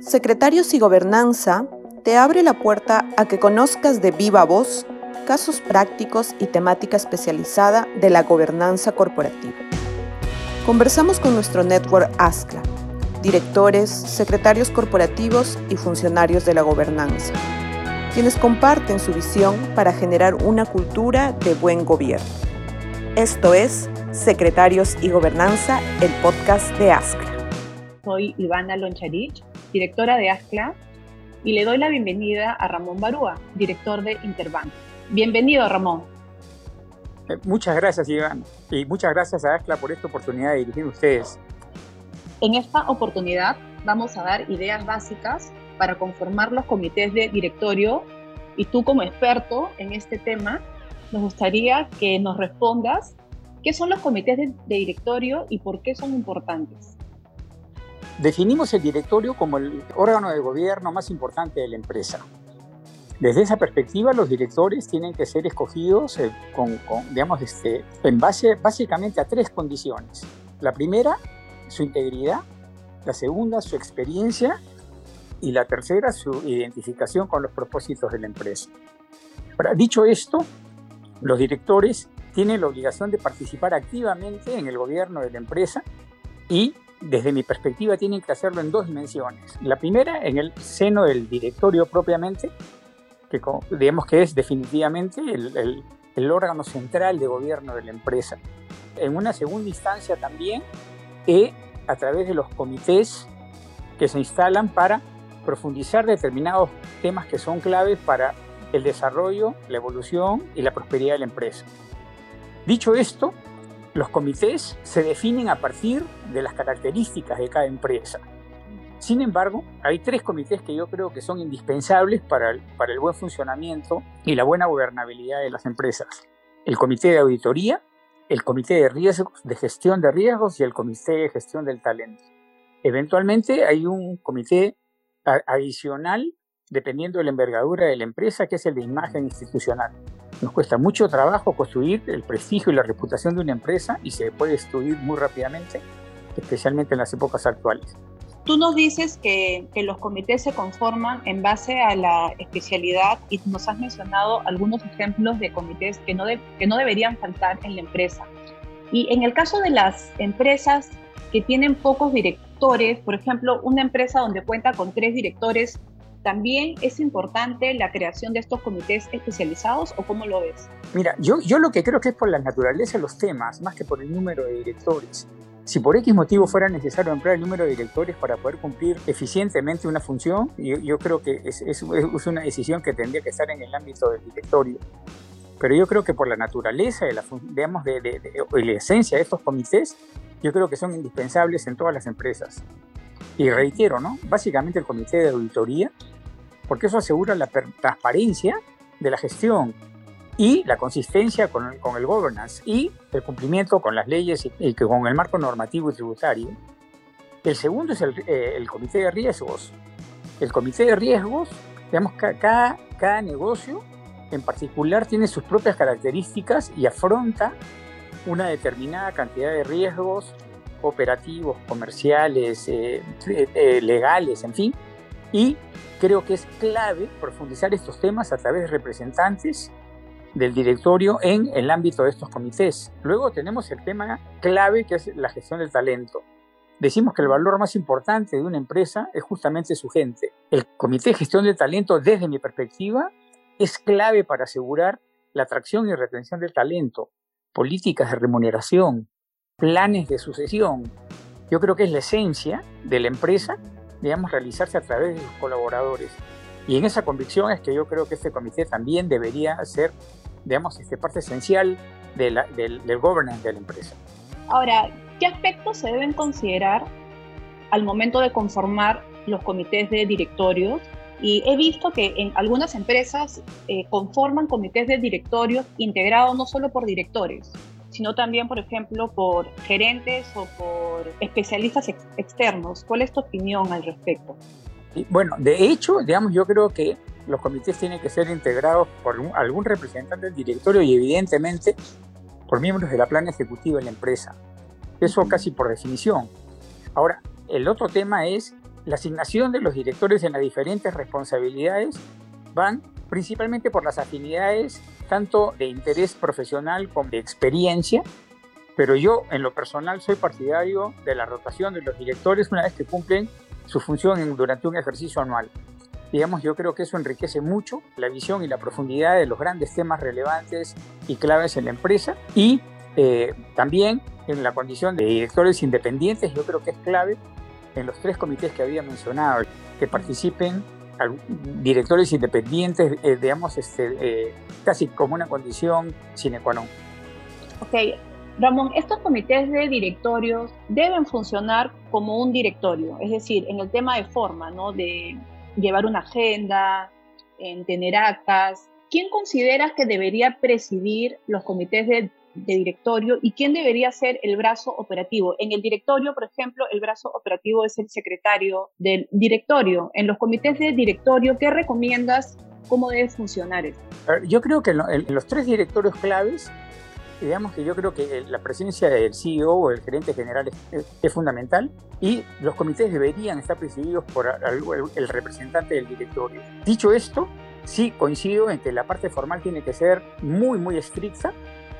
Secretarios y Gobernanza te abre la puerta a que conozcas de viva voz casos prácticos y temática especializada de la gobernanza corporativa. Conversamos con nuestro network ASCLA, directores, secretarios corporativos y funcionarios de la gobernanza, quienes comparten su visión para generar una cultura de buen gobierno. Esto es Secretarios y Gobernanza, el podcast de ASCLA. Soy Ivana Loncharich, directora de ASCLA, y le doy la bienvenida a Ramón Barúa, director de Interbank. Bienvenido, Ramón. Eh, muchas gracias, Iván, y muchas gracias a ASCLA por esta oportunidad de dirigir a ustedes. En esta oportunidad vamos a dar ideas básicas para conformar los comités de directorio y tú como experto en este tema, nos gustaría que nos respondas qué son los comités de, de directorio y por qué son importantes. Definimos el directorio como el órgano de gobierno más importante de la empresa. Desde esa perspectiva, los directores tienen que ser escogidos eh, con, digamos, este, en base básicamente a tres condiciones. La primera, su integridad. La segunda, su experiencia. Y la tercera, su identificación con los propósitos de la empresa. Ahora, dicho esto, los directores tienen la obligación de participar activamente en el gobierno de la empresa y desde mi perspectiva, tienen que hacerlo en dos dimensiones. La primera, en el seno del directorio propiamente, que digamos que es definitivamente el, órgano central de gobierno de la empresa. En una segunda instancia también, e a través de los comités que se instalan para profundizar determinados temas que son claves para el desarrollo, la evolución y la prosperidad de la empresa. Dicho esto, los comités se definen a partir de las características de cada empresa. Sin embargo, hay tres comités que yo creo que son indispensables para el, para el buen funcionamiento y la buena gobernabilidad de las empresas. El comité de auditoría, el comité de riesgos, de gestión de riesgos y el comité de gestión del talento. Eventualmente hay un comité adicional dependiendo de la envergadura de la empresa, que es el de imagen institucional. Nos cuesta mucho trabajo construir el prestigio y la reputación de una empresa y se puede destruir muy rápidamente, especialmente en las épocas actuales. Tú nos dices que, que, los comités se conforman en base a la especialidad y nos has mencionado algunos ejemplos de comités que no, que no deberían faltar en la empresa. Y en el caso de las empresas que tienen pocos directores, por ejemplo, una empresa donde cuenta con tres directores, ¿También es importante la creación de estos comités especializados o cómo lo ves? Mira, yo, yo lo que creo que es por la naturaleza de los temas, más que por el número de directores. Si por X motivo fuera necesario ampliar el número de directores para poder cumplir eficientemente una función, yo, creo que es, es, una decisión que tendría que estar en el ámbito del directorio. Pero yo creo que por la naturaleza de la, digamos, de, de, de la esencia de estos comités, yo creo que son indispensables en todas las empresas. Y reitero, ¿no? Básicamente el comité de auditoría, porque eso asegura la transparencia de la gestión y la consistencia con el, con el governance y el cumplimiento con las leyes y, y con el marco normativo y tributario. El segundo es el, eh, el comité de riesgos. El comité de riesgos, digamos, cada, cada negocio en particular tiene sus propias características y afronta una determinada cantidad de riesgos operativos, comerciales, eh, eh, legales, en fin. Y creo que es clave profundizar estos temas a través de representantes del directorio en el ámbito de estos comités. Luego tenemos el tema clave que es la gestión del talento. Decimos que el valor más importante de una empresa es justamente su gente. El comité de gestión del talento, desde mi perspectiva, es clave para asegurar la atracción y retención del talento, políticas de remuneración, planes de sucesión. Yo creo que es la esencia de la empresa, digamos, realizarse a través de sus colaboradores. Y en esa convicción es que yo creo que este comité también debería ser, digamos, este, parte esencial de la, del, del governance de la empresa. Ahora, ¿qué aspectos se deben considerar al momento de conformar los comités de directorios? Y he visto que en algunas empresas eh, conforman comités de directorios integrados no solo por directores, sino también, por ejemplo, por gerentes o por especialistas ex externos. ¿Cuál es tu opinión al respecto? Bueno, de hecho, digamos, yo creo que los comités tienen que ser integrados por un, algún representante del directorio y evidentemente por miembros de la plana ejecutiva de la empresa. Eso casi por definición. Ahora, el otro tema es la asignación de los directores en las diferentes responsabilidades van principalmente por las afinidades tanto de interés profesional como de experiencia, pero yo en lo personal soy partidario de la rotación de los directores una vez que cumplen su función durante un ejercicio anual. Digamos, yo creo que eso enriquece mucho la visión y la profundidad de los grandes temas relevantes y claves en la empresa y eh, también en la condición de directores independientes, yo creo que es clave en los tres comités que había mencionado, que participen directores independientes, eh, digamos, este, eh, casi como una condición sine qua non. Ok, Ramón, estos comités de directorios deben funcionar como un directorio, es decir, en el tema de forma, ¿no? De llevar una agenda, en tener actas. ¿Quién consideras que debería presidir los comités de de directorio y quién debería ser el brazo operativo. En el directorio, por ejemplo, el brazo operativo es el secretario del directorio. En los comités de directorio, ¿qué recomiendas? ¿Cómo debe funcionar esto? Yo creo que en los tres directorios claves digamos que yo creo que la presencia del CEO o el gerente general es, fundamental y los comités deberían estar presididos por el representante del directorio. Dicho esto, sí coincido en que la parte formal tiene que ser muy, muy estricta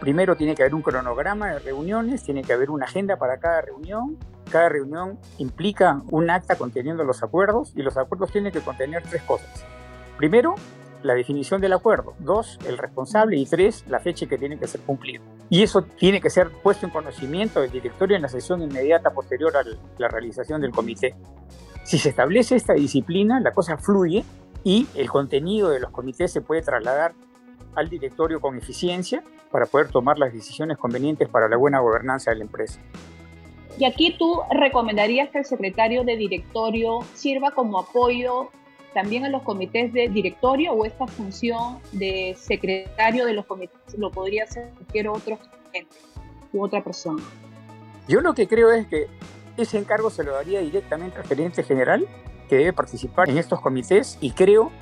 Primero tiene que haber un cronograma de reuniones, tiene que haber una agenda para cada reunión. Cada reunión implica un acta conteniendo los acuerdos y los acuerdos tienen que contener tres cosas. Primero, la definición del acuerdo. Dos, el responsable. Y tres, la fecha que tiene que ser cumplido. Y eso tiene que ser puesto en conocimiento del directorio en la sesión inmediata posterior a la realización del comité. Si se establece esta disciplina, la cosa fluye y el contenido de los comités se puede trasladar al directorio con eficiencia para poder tomar las decisiones convenientes para la buena gobernanza de la empresa. Y aquí tú recomendarías que el secretario de directorio sirva como apoyo también a los comités de directorio o esta función de secretario de los comités lo podría hacer cualquier otro gente u otra persona. Yo lo que creo es que ese encargo se lo daría directamente al gerente general que debe participar en estos comités y creo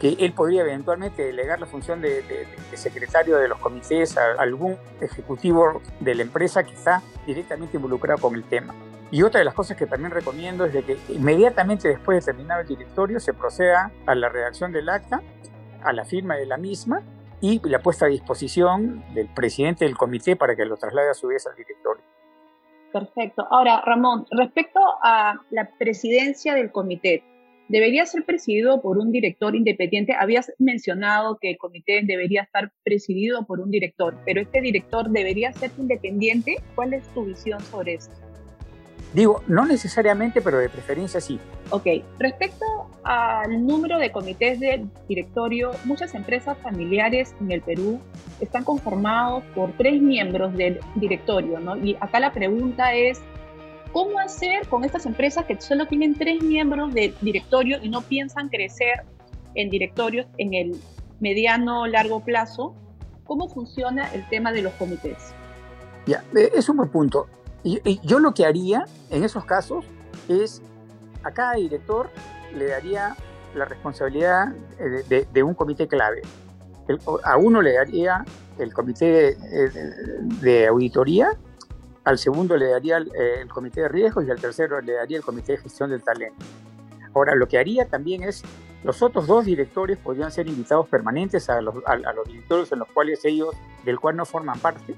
que él podría eventualmente delegar la función de, secretario de los comités a algún ejecutivo de la empresa que está directamente involucrado con el tema. Y otra de las cosas que también recomiendo es de que inmediatamente después de terminar el directorio se proceda a la redacción del acta, a la firma de la misma y la puesta a disposición del presidente del comité para que lo traslade a su vez al directorio. Perfecto. Ahora, Ramón, respecto a la presidencia del comité, debería ser presidido por un director independiente. Habías mencionado que el comité debería estar presidido por un director, pero este director debería ser independiente. ¿Cuál es tu visión sobre esto? Digo, no necesariamente, pero de preferencia sí. Ok, respecto al número de comités de directorio, muchas empresas familiares en el Perú están conformados por tres miembros del directorio, ¿no? Y acá la pregunta es, ¿Cómo hacer con estas empresas que solo tienen tres miembros de directorio y no piensan crecer en directorios en el mediano largo plazo? ¿Cómo funciona el tema de los comités? Ya, eh, es un buen punto. Y, yo lo que haría en esos casos es a cada director le daría la responsabilidad eh, de, un comité clave. a uno le daría el comité de auditoría al segundo le daría eh, el, comité de riesgos y al tercero le daría el comité de gestión del talento. Ahora, lo que haría también es, los otros dos directores podrían ser invitados permanentes a los, a, los directorios en los cuales ellos, del cual no forman parte,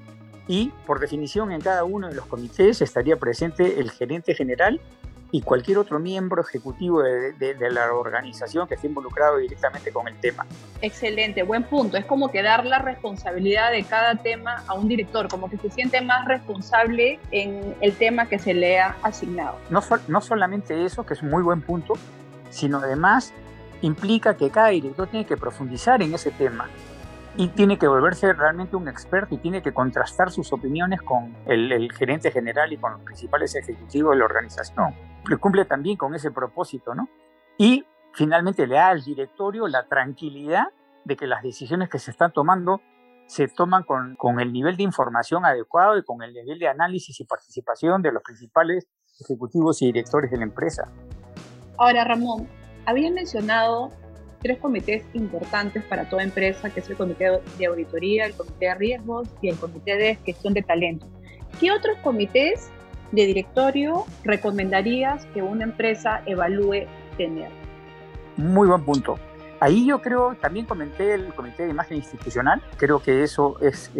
y por definición en cada uno de los comités estaría presente el gerente general y cualquier otro miembro ejecutivo de, la organización que esté involucrado directamente con el tema. Excelente, buen punto. Es como que dar la responsabilidad de cada tema a un director, como que se siente más responsable en el tema que se le ha asignado. No, no solamente eso, que es un muy buen punto, sino además implica que cada director tiene que profundizar en ese tema y tiene que volverse realmente un experto y tiene que contrastar sus opiniones con el, gerente general y con los principales ejecutivos de la organización. Cumple también con ese propósito, ¿no? Y finalmente le da al directorio la tranquilidad de que las decisiones que se están tomando se toman con, con el nivel de información adecuado y con el nivel de análisis y participación de los principales ejecutivos y directores de la empresa. Ahora, Ramón, había mencionado tres comités importantes para toda empresa, que es el comité de auditoría, el comité de riesgos y el comité de gestión de talento. ¿Qué otros comités de directorio recomendarías que una empresa evalúe tener? Muy buen punto. Ahí yo creo, también comenté el comité de imagen institucional, creo que eso es,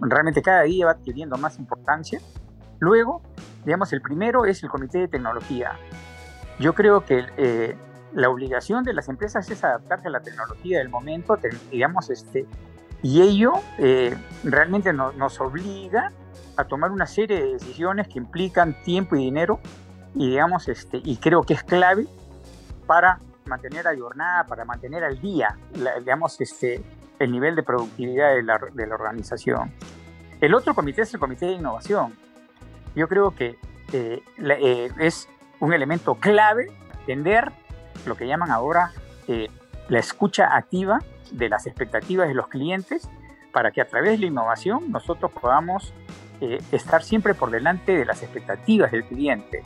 realmente cada día va adquiriendo más importancia. Luego, digamos, el primero es el comité de tecnología. Yo creo que eh, la obligación de las empresas es adaptarse a la tecnología del momento, digamos, este, y ello eh, realmente nos obliga a tomar una serie de decisiones que implican tiempo y dinero, y digamos, este, y creo que es clave para mantener jornada para mantener al día, digamos, este, el nivel de productividad de la, de la, organización. El otro comité es el comité de innovación. Yo creo que eh, eh, es un elemento clave entender lo que llaman ahora eh, la escucha activa de las expectativas de los clientes para que a través de la innovación nosotros podamos estar siempre por delante de las expectativas del cliente.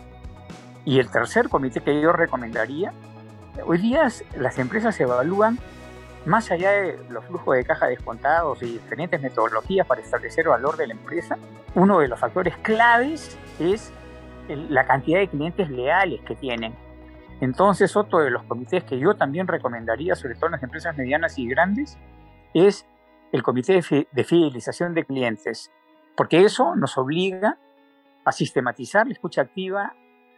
Y el tercer comité que yo recomendaría Hoy día las empresas se evalúan más allá de los flujos de caja descontados y diferentes metodologías para establecer el valor de la empresa, uno de los factores claves es la cantidad de clientes leales que tienen. Entonces, otro de los comités que yo también recomendaría, sobre todo en las empresas medianas y grandes, es el comité de fidelización de clientes, porque eso nos obliga a sistematizar la escucha activa,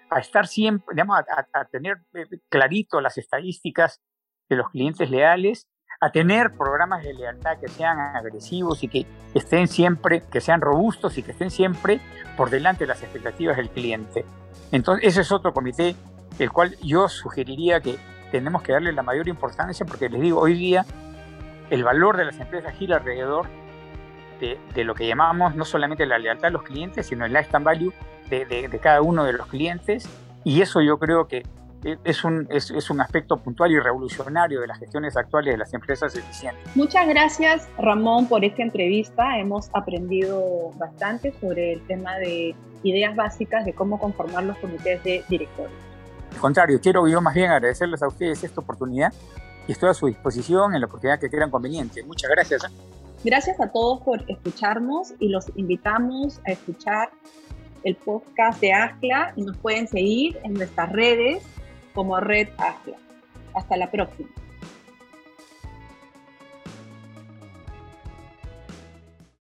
a estar siempre, digamos, a, tener eh, clarito las estadísticas de los clientes leales, a tener programas de lealtad que sean agresivos y que estén siempre, que sean robustos y que estén siempre por delante de las expectativas del cliente. Entonces, ese es otro comité, el cual yo sugeriría que tenemos que darle la mayor importancia, porque les digo, hoy día el valor de las empresas gira alrededor de, lo que llamamos no solamente la lealtad de los clientes, sino el lifetime value de, cada uno de los clientes y eso yo creo que es un, es, un aspecto puntual y revolucionario de las gestiones actuales de las empresas eficientes. Muchas gracias Ramón por esta entrevista. Hemos aprendido bastante sobre el tema de ideas básicas de cómo conformar los comités de directores. Al contrario, quiero yo más bien agradecerles a ustedes esta oportunidad y estoy a su disposición en la oportunidad que quieran conveniente. Muchas gracias. ¿eh? Gracias a todos por escucharnos y los invitamos a escuchar el podcast de ACLA y nos pueden seguir en nuestras redes como Red ACLA. Hasta la próxima.